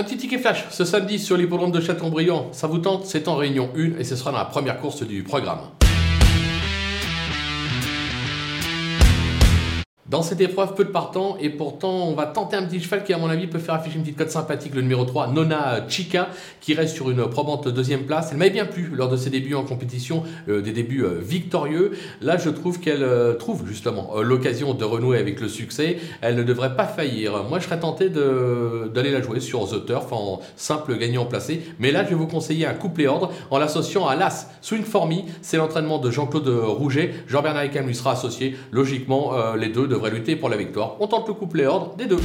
Un petit ticket flash ce samedi sur l'hippodrome de Châteaubriand. Ça vous tente C'est en réunion 1 et ce sera dans la première course du programme. Dans cette épreuve, peu de partants, et pourtant, on va tenter un petit cheval qui, à mon avis, peut faire afficher une petite cote sympathique, le numéro 3, Nona Chica, qui reste sur une probante deuxième place. Elle m'avait bien plu lors de ses débuts en compétition, euh, des débuts euh, victorieux. Là, je trouve qu'elle euh, trouve justement l'occasion de renouer avec le succès. Elle ne devrait pas faillir. Moi, je serais tenté d'aller la jouer sur The Turf en simple gagnant placé. Mais là, je vais vous conseiller un couplet ordre en l'associant à l'As Swing For Me. C'est l'entraînement de Jean-Claude Rouget. Jean-Bernard Heckham lui sera associé. Logiquement, les deux devraient devrait lutter pour la victoire. On tente le couplet ordre des deux.